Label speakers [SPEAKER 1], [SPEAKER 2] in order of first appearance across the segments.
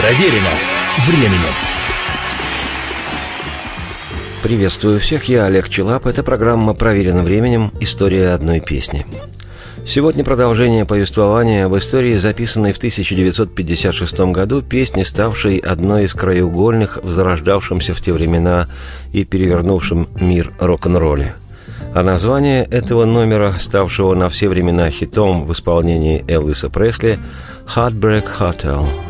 [SPEAKER 1] Проверено временем.
[SPEAKER 2] Приветствую всех, я Олег Челап. Это программа «Проверено временем. История одной песни». Сегодня продолжение повествования об истории, записанной в 1956 году, песни, ставшей одной из краеугольных в зарождавшемся в те времена и перевернувшем мир рок-н-ролле. А название этого номера, ставшего на все времена хитом в исполнении Элвиса Пресли «Heartbreak Hotel» –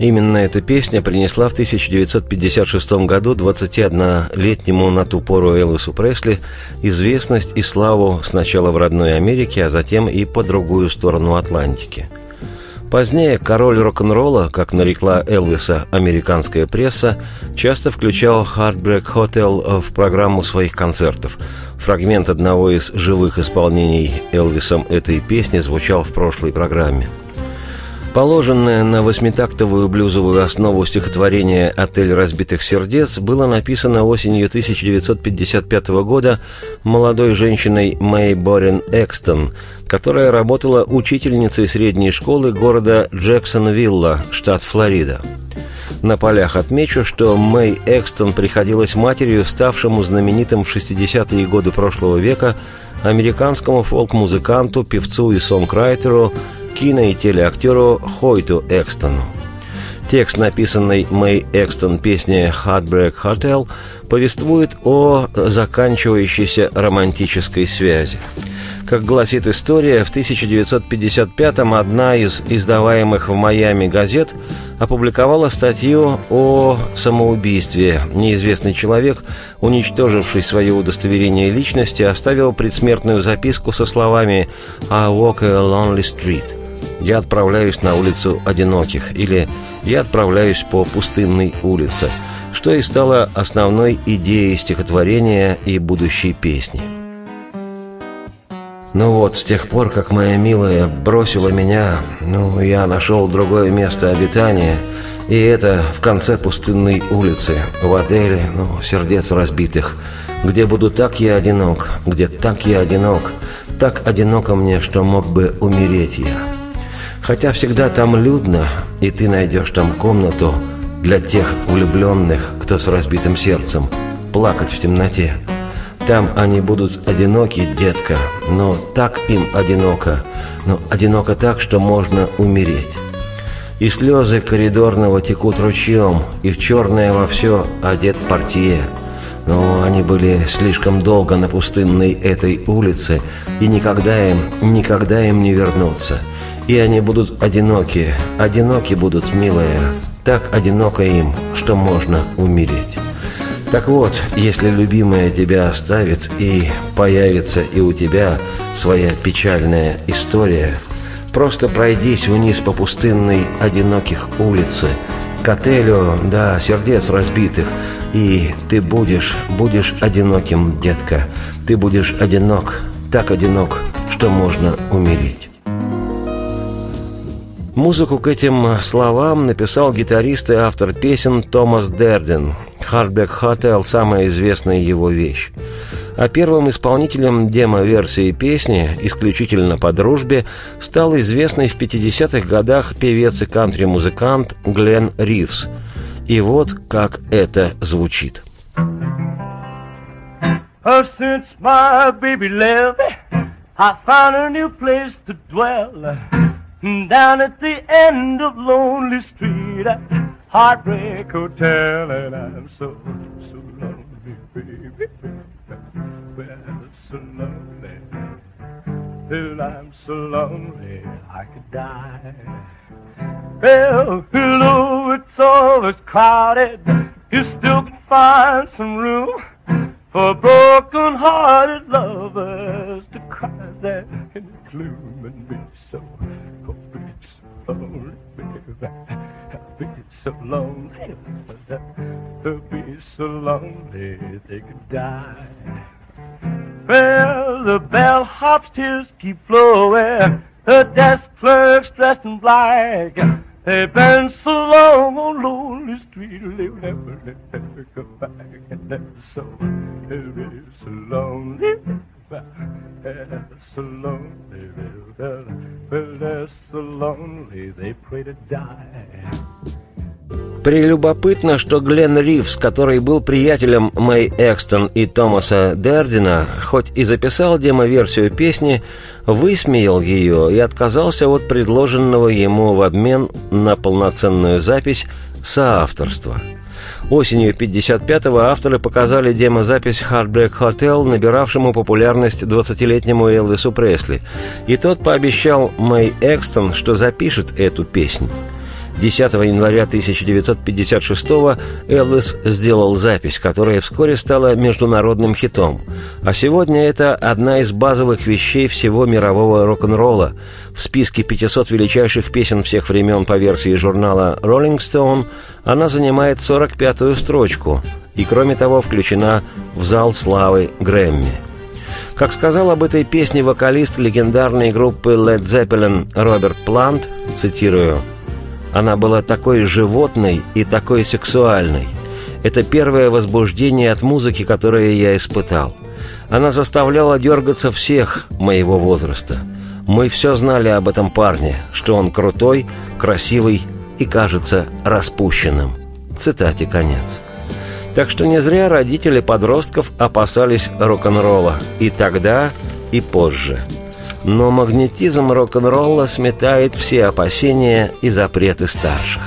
[SPEAKER 2] Именно эта песня принесла в 1956 году 21-летнему на ту пору Элвису Пресли известность и славу сначала в родной Америке, а затем и по другую сторону Атлантики. Позднее король рок-н-ролла, как нарекла Элвиса американская пресса, часто включал Heartbreak Hotel в программу своих концертов. Фрагмент одного из живых исполнений Элвисом этой песни звучал в прошлой программе. Положенное на восьмитактовую блюзовую основу стихотворение «Отель разбитых сердец» было написано осенью 1955 года молодой женщиной Мэй Борин Экстон, которая работала учительницей средней школы города Джексонвилла, штат Флорида. На полях отмечу, что Мэй Экстон приходилась матерью, ставшему знаменитым в 60-е годы прошлого века американскому фолк-музыканту, певцу и сонграйтеру кино- и телеактеру Хойту Экстону. Текст, написанный Мэй Экстон песни «Heartbreak Hotel», повествует о заканчивающейся романтической связи. Как гласит история, в 1955-м одна из издаваемых в Майами газет опубликовала статью о самоубийстве. Неизвестный человек, уничтоживший свое удостоверение личности, оставил предсмертную записку со словами «I walk a lonely street» «Я отправляюсь на улицу одиноких» или «Я отправляюсь по пустынной улице», что и стало основной идеей стихотворения и будущей песни. Ну вот, с тех пор, как моя милая бросила меня, ну, я нашел другое место обитания, и это в конце пустынной улицы, в отеле, ну, сердец разбитых, где буду так я одинок, где так я одинок, так одиноко мне, что мог бы умереть я. Хотя всегда там людно, и ты найдешь там комнату для тех влюбленных, кто с разбитым сердцем, плакать в темноте. Там они будут одиноки, детка, но так им одиноко, но одиноко так, что можно умереть. И слезы коридорного текут ручьем, и в черное во все одет портье. Но они были слишком долго на пустынной этой улице, и никогда им, никогда им не вернуться. И они будут одиноки, одиноки будут, милая, так одиноко им, что можно умереть. Так вот, если любимая тебя оставит и появится и у тебя своя печальная история, просто пройдись вниз по пустынной одиноких улице, к отелю, да, сердец разбитых, и ты будешь, будешь одиноким, детка. Ты будешь одинок, так одинок, что можно умереть. Музыку к этим словам написал гитарист и автор песен Томас Дерден. «Hardback Hotel» – самая известная его вещь. А первым исполнителем демо-версии песни, исключительно по дружбе, стал известный в 50-х годах певец и кантри-музыкант Глен Ривз. И вот как это звучит.
[SPEAKER 3] Oh, since my baby left, I found a new place to dwell. Mm, down at the end of Lonely Street at Heartbreak Hotel, and I'm so, so lonely, baby. Well, so lonely. Well, I'm so lonely I could die. Well, though it's always crowded, you still can find some room for broken-hearted lovers to cry there in the gloom and be so, they'll be so lonely they could die. Well, the bellhop's tears keep flowing. The desk clerk's dressed in black. They've been so long on lonely street, they'll never, never go back. And they're so, they're so lonely. They're so lonely, they're so lonely, they pray to die.
[SPEAKER 2] Прелюбопытно, что Глен Ривз, который был приятелем Мэй Экстон и Томаса Дердина, хоть и записал демо-версию песни, высмеял ее и отказался от предложенного ему в обмен на полноценную запись соавторства. Осенью 55-го авторы показали демозапись «Heartbreak Hotel», набиравшему популярность 20-летнему Элвису Пресли, и тот пообещал Мэй Экстон, что запишет эту песню. 10 января 1956 Элвис сделал запись, которая вскоре стала международным хитом. А сегодня это одна из базовых вещей всего мирового рок-н-ролла. В списке 500 величайших песен всех времен по версии журнала Rolling Stone она занимает 45-ю строчку и, кроме того, включена в зал славы Грэмми. Как сказал об этой песне вокалист легендарной группы Led Zeppelin Роберт Плант, цитирую, она была такой животной и такой сексуальной. Это первое возбуждение от музыки, которое я испытал. Она заставляла дергаться всех моего возраста. Мы все знали об этом парне, что он крутой, красивый и, кажется, распущенным. Цитате конец. Так что не зря родители подростков опасались рок-н-ролла и тогда, и позже – но магнетизм рок-н-ролла сметает все опасения и запреты старших.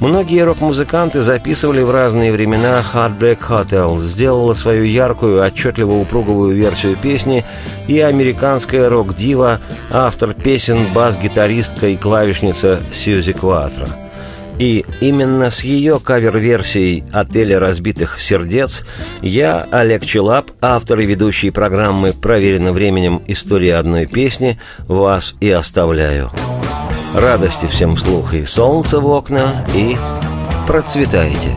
[SPEAKER 2] Многие рок-музыканты записывали в разные времена «Heartbreak Hotel», сделала свою яркую, отчетливо упруговую версию песни и американская рок-дива, автор песен, бас-гитаристка и клавишница Сьюзи Кватро – и именно с ее кавер-версией «Отеля разбитых сердец» я, Олег Челап, автор и ведущий программы «Проверено временем. История одной песни» вас и оставляю. Радости всем вслух и солнца в окна, и процветайте!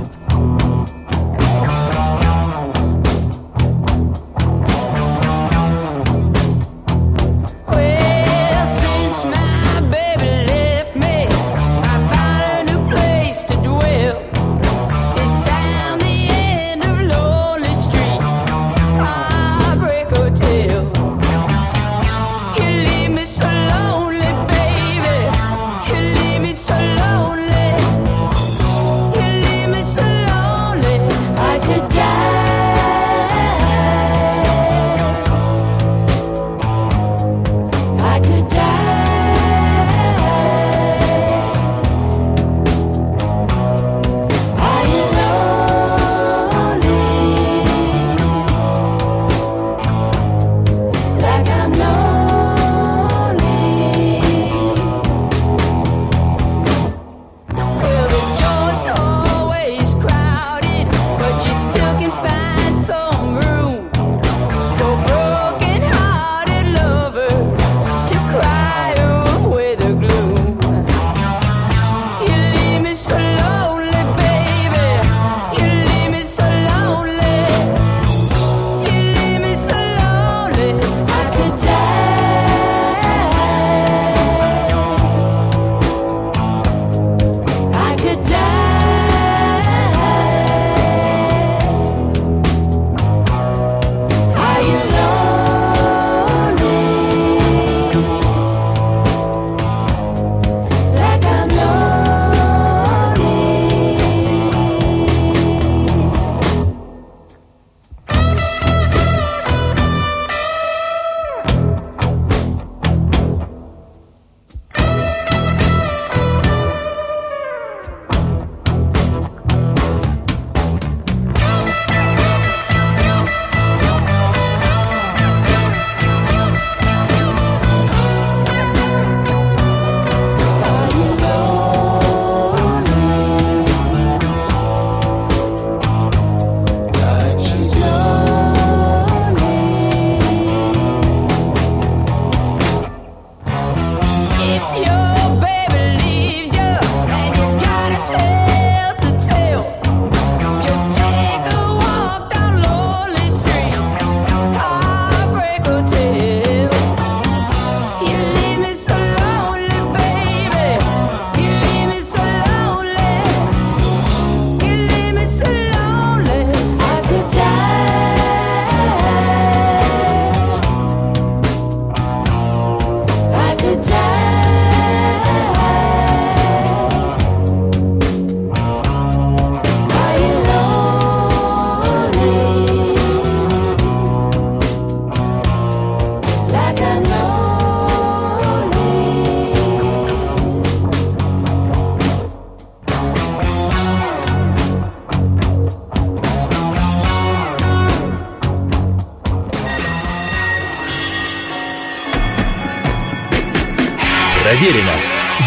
[SPEAKER 1] Проверено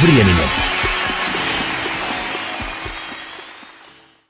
[SPEAKER 1] временем.